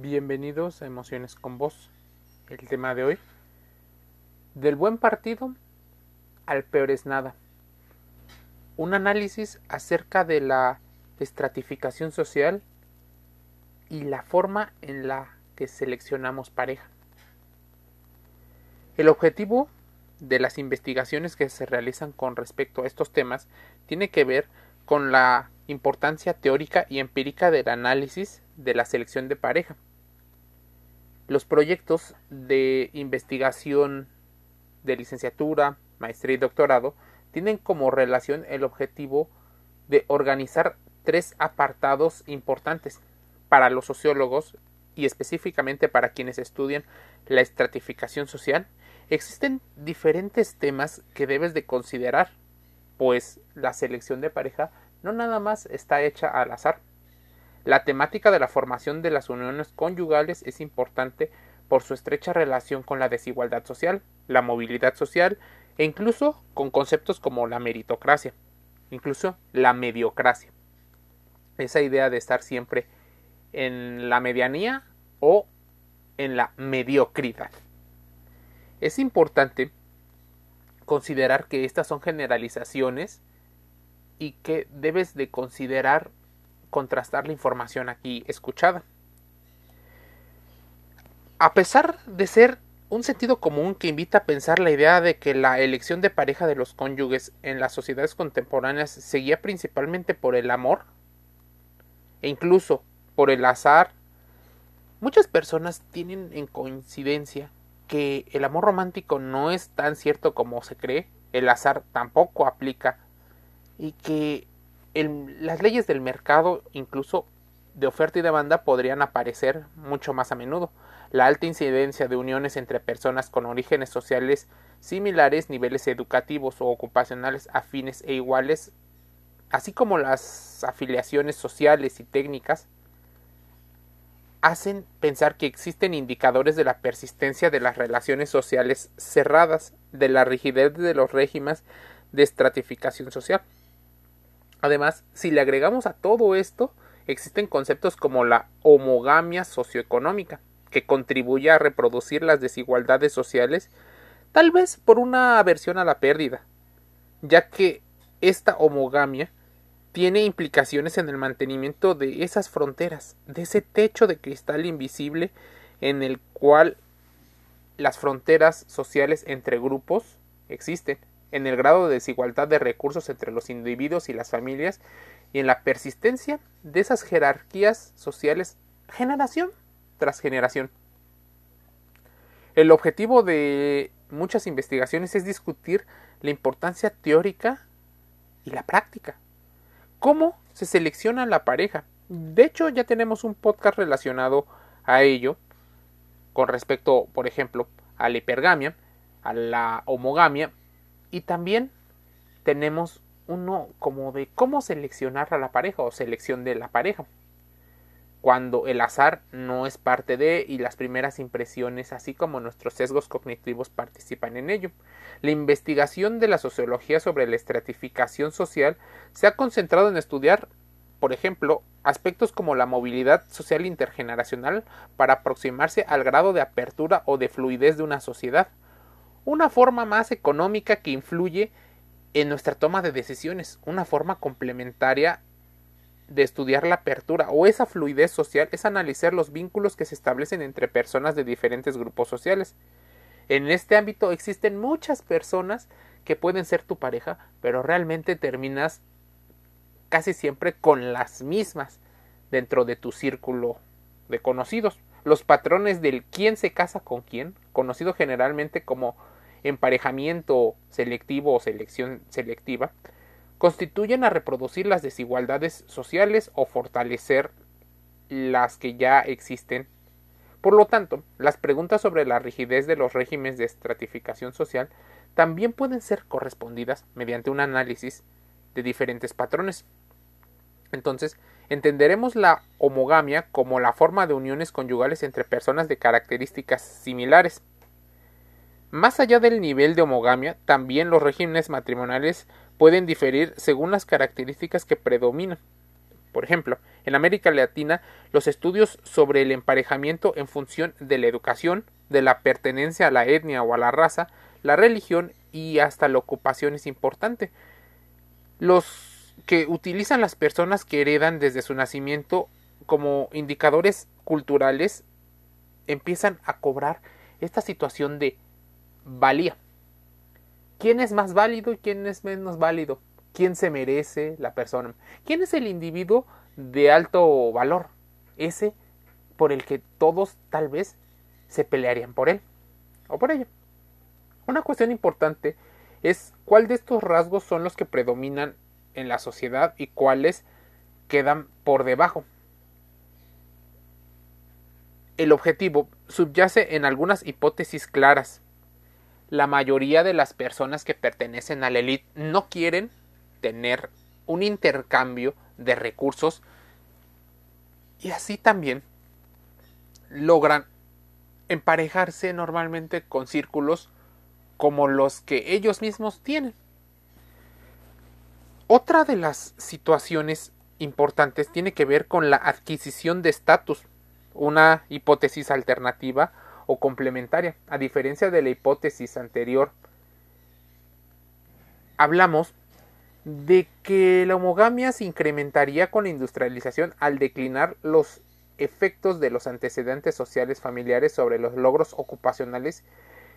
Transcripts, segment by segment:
Bienvenidos a Emociones con Vos. El tema de hoy. Del buen partido al peor es nada. Un análisis acerca de la estratificación social y la forma en la que seleccionamos pareja. El objetivo de las investigaciones que se realizan con respecto a estos temas tiene que ver con la importancia teórica y empírica del análisis de la selección de pareja. Los proyectos de investigación de licenciatura, maestría y doctorado tienen como relación el objetivo de organizar tres apartados importantes para los sociólogos y específicamente para quienes estudian la estratificación social. Existen diferentes temas que debes de considerar, pues la selección de pareja no nada más está hecha al azar. La temática de la formación de las uniones conyugales es importante por su estrecha relación con la desigualdad social, la movilidad social e incluso con conceptos como la meritocracia, incluso la mediocracia. Esa idea de estar siempre en la medianía o en la mediocridad. Es importante considerar que estas son generalizaciones y que debes de considerar contrastar la información aquí escuchada. A pesar de ser un sentido común que invita a pensar la idea de que la elección de pareja de los cónyuges en las sociedades contemporáneas seguía principalmente por el amor e incluso por el azar, muchas personas tienen en coincidencia que el amor romántico no es tan cierto como se cree, el azar tampoco aplica y que las leyes del mercado, incluso de oferta y demanda, podrían aparecer mucho más a menudo. La alta incidencia de uniones entre personas con orígenes sociales similares, niveles educativos o ocupacionales afines e iguales, así como las afiliaciones sociales y técnicas, hacen pensar que existen indicadores de la persistencia de las relaciones sociales cerradas, de la rigidez de los regímenes de estratificación social. Además, si le agregamos a todo esto, existen conceptos como la homogamia socioeconómica, que contribuye a reproducir las desigualdades sociales, tal vez por una aversión a la pérdida, ya que esta homogamia tiene implicaciones en el mantenimiento de esas fronteras, de ese techo de cristal invisible en el cual las fronteras sociales entre grupos existen en el grado de desigualdad de recursos entre los individuos y las familias y en la persistencia de esas jerarquías sociales generación tras generación. El objetivo de muchas investigaciones es discutir la importancia teórica y la práctica. ¿Cómo se selecciona la pareja? De hecho, ya tenemos un podcast relacionado a ello con respecto, por ejemplo, a la hipergamia, a la homogamia y también tenemos uno como de cómo seleccionar a la pareja o selección de la pareja. Cuando el azar no es parte de y las primeras impresiones, así como nuestros sesgos cognitivos participan en ello. La investigación de la sociología sobre la estratificación social se ha concentrado en estudiar, por ejemplo, aspectos como la movilidad social intergeneracional para aproximarse al grado de apertura o de fluidez de una sociedad una forma más económica que influye en nuestra toma de decisiones, una forma complementaria de estudiar la apertura o esa fluidez social es analizar los vínculos que se establecen entre personas de diferentes grupos sociales. En este ámbito existen muchas personas que pueden ser tu pareja, pero realmente terminas casi siempre con las mismas dentro de tu círculo de conocidos. Los patrones del quién se casa con quién, conocido generalmente como emparejamiento selectivo o selección selectiva, constituyen a reproducir las desigualdades sociales o fortalecer las que ya existen. Por lo tanto, las preguntas sobre la rigidez de los regímenes de estratificación social también pueden ser correspondidas mediante un análisis de diferentes patrones. Entonces, entenderemos la homogamia como la forma de uniones conyugales entre personas de características similares, más allá del nivel de homogamia, también los regímenes matrimoniales pueden diferir según las características que predominan. Por ejemplo, en América Latina, los estudios sobre el emparejamiento en función de la educación, de la pertenencia a la etnia o a la raza, la religión y hasta la ocupación es importante. Los que utilizan las personas que heredan desde su nacimiento como indicadores culturales empiezan a cobrar esta situación de valía. ¿Quién es más válido y quién es menos válido? ¿Quién se merece la persona? ¿Quién es el individuo de alto valor? Ese por el que todos tal vez se pelearían por él o por ella. Una cuestión importante es cuál de estos rasgos son los que predominan en la sociedad y cuáles quedan por debajo. El objetivo subyace en algunas hipótesis claras. La mayoría de las personas que pertenecen a la élite no quieren tener un intercambio de recursos y así también logran emparejarse normalmente con círculos como los que ellos mismos tienen. Otra de las situaciones importantes tiene que ver con la adquisición de estatus, una hipótesis alternativa o complementaria, a diferencia de la hipótesis anterior. Hablamos de que la homogamia se incrementaría con la industrialización al declinar los efectos de los antecedentes sociales familiares sobre los logros ocupacionales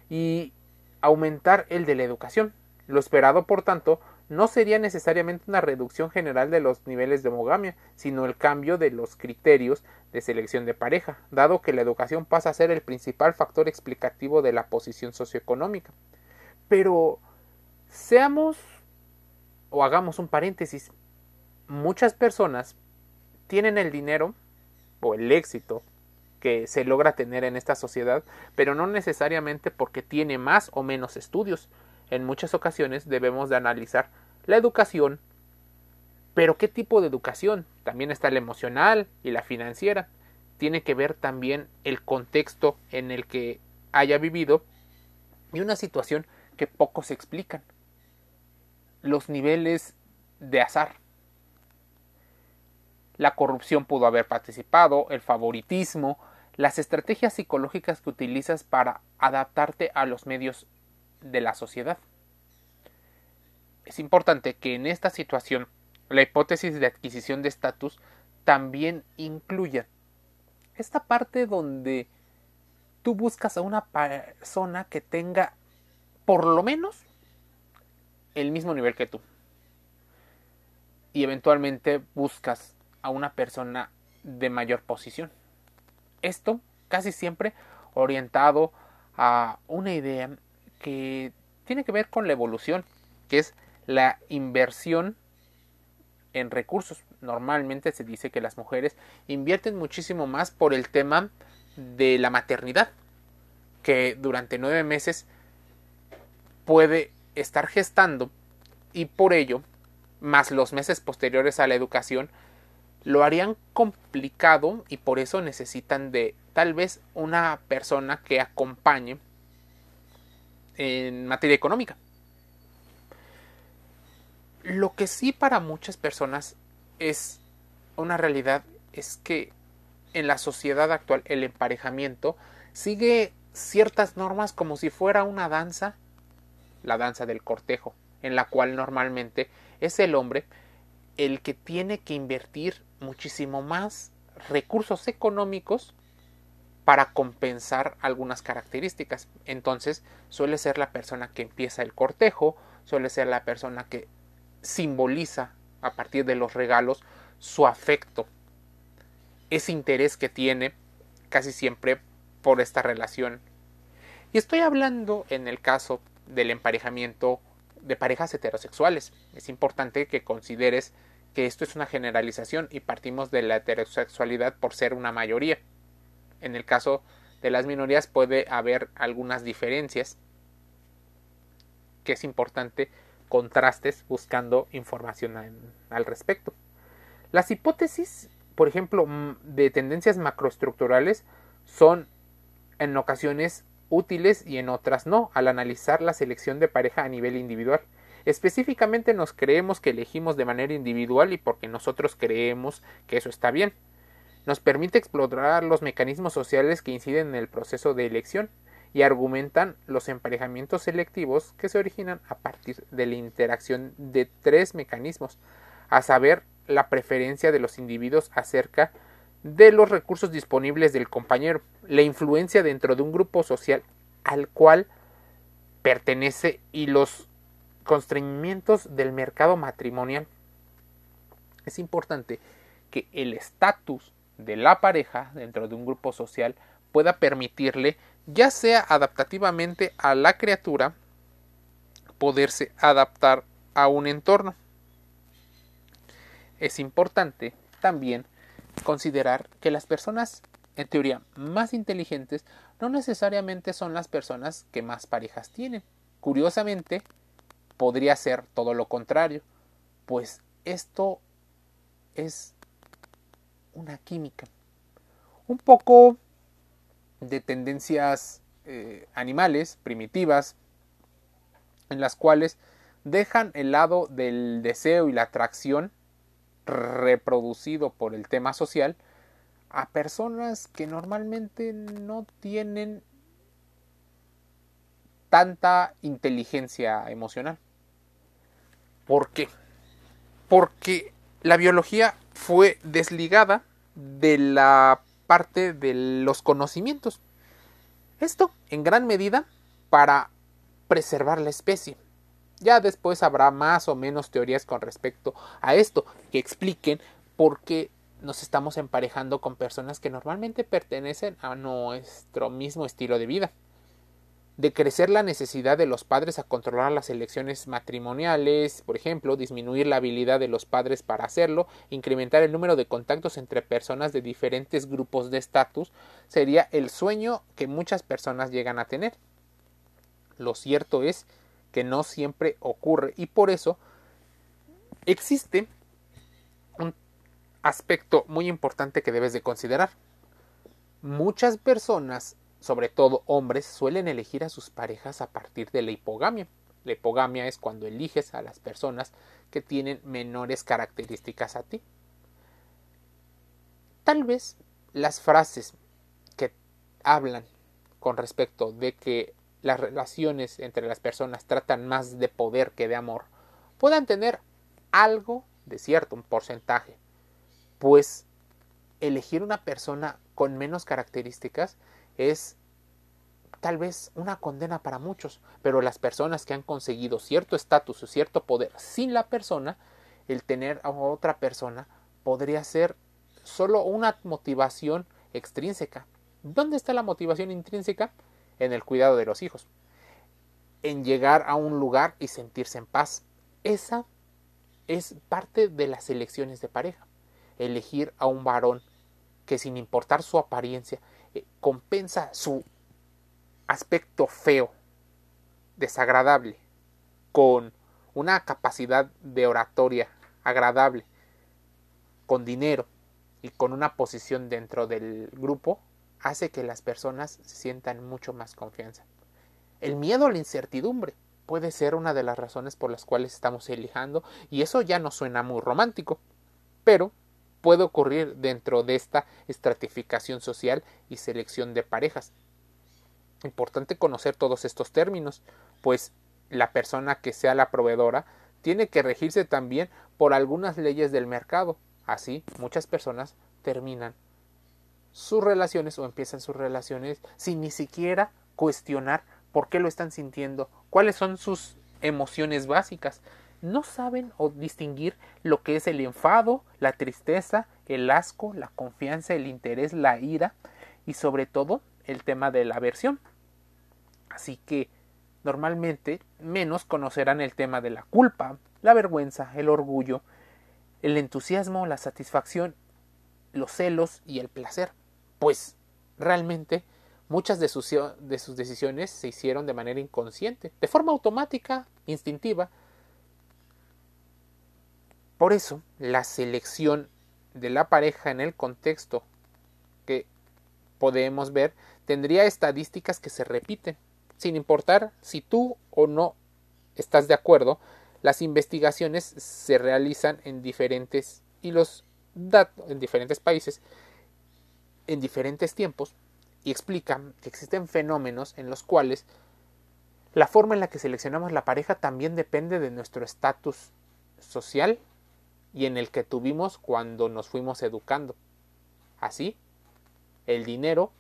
y aumentar el de la educación. Lo esperado, por tanto, no sería necesariamente una reducción general de los niveles de homogamia, sino el cambio de los criterios de selección de pareja, dado que la educación pasa a ser el principal factor explicativo de la posición socioeconómica. Pero seamos o hagamos un paréntesis, muchas personas tienen el dinero o el éxito que se logra tener en esta sociedad, pero no necesariamente porque tiene más o menos estudios. En muchas ocasiones debemos de analizar la educación, pero ¿qué tipo de educación? También está la emocional y la financiera. Tiene que ver también el contexto en el que haya vivido y una situación que pocos explican los niveles de azar. La corrupción pudo haber participado, el favoritismo, las estrategias psicológicas que utilizas para adaptarte a los medios de la sociedad. Es importante que en esta situación la hipótesis de adquisición de estatus también incluya esta parte donde tú buscas a una persona que tenga por lo menos el mismo nivel que tú. Y eventualmente buscas a una persona de mayor posición. Esto casi siempre orientado a una idea que tiene que ver con la evolución, que es la inversión en recursos. Normalmente se dice que las mujeres invierten muchísimo más por el tema de la maternidad, que durante nueve meses puede estar gestando y por ello, más los meses posteriores a la educación, lo harían complicado y por eso necesitan de tal vez una persona que acompañe en materia económica. Lo que sí para muchas personas es una realidad es que en la sociedad actual el emparejamiento sigue ciertas normas como si fuera una danza la danza del cortejo, en la cual normalmente es el hombre el que tiene que invertir muchísimo más recursos económicos para compensar algunas características. Entonces suele ser la persona que empieza el cortejo, suele ser la persona que simboliza a partir de los regalos su afecto, ese interés que tiene casi siempre por esta relación. Y estoy hablando en el caso del emparejamiento de parejas heterosexuales. Es importante que consideres que esto es una generalización y partimos de la heterosexualidad por ser una mayoría. En el caso de las minorías puede haber algunas diferencias que es importante contrastes buscando información al respecto. Las hipótesis, por ejemplo, de tendencias macroestructurales son en ocasiones útiles y en otras no, al analizar la selección de pareja a nivel individual. Específicamente nos creemos que elegimos de manera individual y porque nosotros creemos que eso está bien. Nos permite explorar los mecanismos sociales que inciden en el proceso de elección y argumentan los emparejamientos selectivos que se originan a partir de la interacción de tres mecanismos, a saber, la preferencia de los individuos acerca de los recursos disponibles del compañero, la influencia dentro de un grupo social al cual pertenece y los constreñimientos del mercado matrimonial. Es importante que el estatus de la pareja dentro de un grupo social pueda permitirle, ya sea adaptativamente a la criatura, poderse adaptar a un entorno. Es importante también considerar que las personas, en teoría, más inteligentes no necesariamente son las personas que más parejas tienen. Curiosamente, podría ser todo lo contrario, pues esto es una química. Un poco de tendencias eh, animales, primitivas, en las cuales dejan el lado del deseo y la atracción reproducido por el tema social a personas que normalmente no tienen tanta inteligencia emocional. ¿Por qué? Porque la biología fue desligada de la parte de los conocimientos. Esto, en gran medida, para preservar la especie. Ya después habrá más o menos teorías con respecto a esto que expliquen por qué nos estamos emparejando con personas que normalmente pertenecen a nuestro mismo estilo de vida de crecer la necesidad de los padres a controlar las elecciones matrimoniales, por ejemplo, disminuir la habilidad de los padres para hacerlo, incrementar el número de contactos entre personas de diferentes grupos de estatus, sería el sueño que muchas personas llegan a tener. Lo cierto es que no siempre ocurre y por eso existe un aspecto muy importante que debes de considerar. Muchas personas sobre todo hombres, suelen elegir a sus parejas a partir de la hipogamia. La hipogamia es cuando eliges a las personas que tienen menores características a ti. Tal vez las frases que hablan con respecto de que las relaciones entre las personas tratan más de poder que de amor puedan tener algo de cierto, un porcentaje, pues elegir una persona con menos características es tal vez una condena para muchos, pero las personas que han conseguido cierto estatus o cierto poder sin la persona, el tener a otra persona podría ser solo una motivación extrínseca. ¿Dónde está la motivación intrínseca? En el cuidado de los hijos, en llegar a un lugar y sentirse en paz. Esa es parte de las elecciones de pareja. Elegir a un varón que sin importar su apariencia compensa su aspecto feo, desagradable, con una capacidad de oratoria agradable, con dinero y con una posición dentro del grupo, hace que las personas se sientan mucho más confianza. El miedo a la incertidumbre puede ser una de las razones por las cuales estamos eligiendo y eso ya no suena muy romántico, pero puede ocurrir dentro de esta estratificación social y selección de parejas. Importante conocer todos estos términos, pues la persona que sea la proveedora tiene que regirse también por algunas leyes del mercado. Así, muchas personas terminan sus relaciones o empiezan sus relaciones sin ni siquiera cuestionar por qué lo están sintiendo, cuáles son sus emociones básicas no saben o distinguir lo que es el enfado, la tristeza, el asco, la confianza, el interés, la ira y sobre todo el tema de la aversión. Así que normalmente menos conocerán el tema de la culpa, la vergüenza, el orgullo, el entusiasmo, la satisfacción, los celos y el placer, pues realmente muchas de sus, de sus decisiones se hicieron de manera inconsciente, de forma automática, instintiva, por eso, la selección de la pareja en el contexto que podemos ver tendría estadísticas que se repiten. Sin importar si tú o no estás de acuerdo, Las investigaciones se realizan en diferentes y los datos en diferentes países en diferentes tiempos y explican que existen fenómenos en los cuales la forma en la que seleccionamos la pareja también depende de nuestro estatus social y en el que tuvimos cuando nos fuimos educando. Así, el dinero,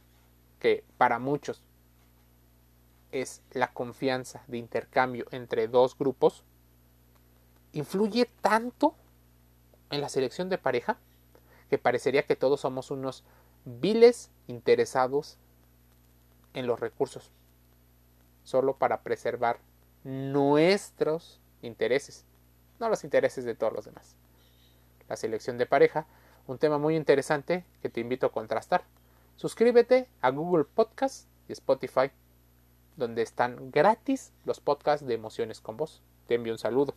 que para muchos es la confianza de intercambio entre dos grupos, influye tanto en la selección de pareja que parecería que todos somos unos viles interesados en los recursos, solo para preservar nuestros intereses, no los intereses de todos los demás. La selección de pareja, un tema muy interesante que te invito a contrastar. Suscríbete a Google Podcast y Spotify, donde están gratis los podcasts de emociones con vos. Te envío un saludo.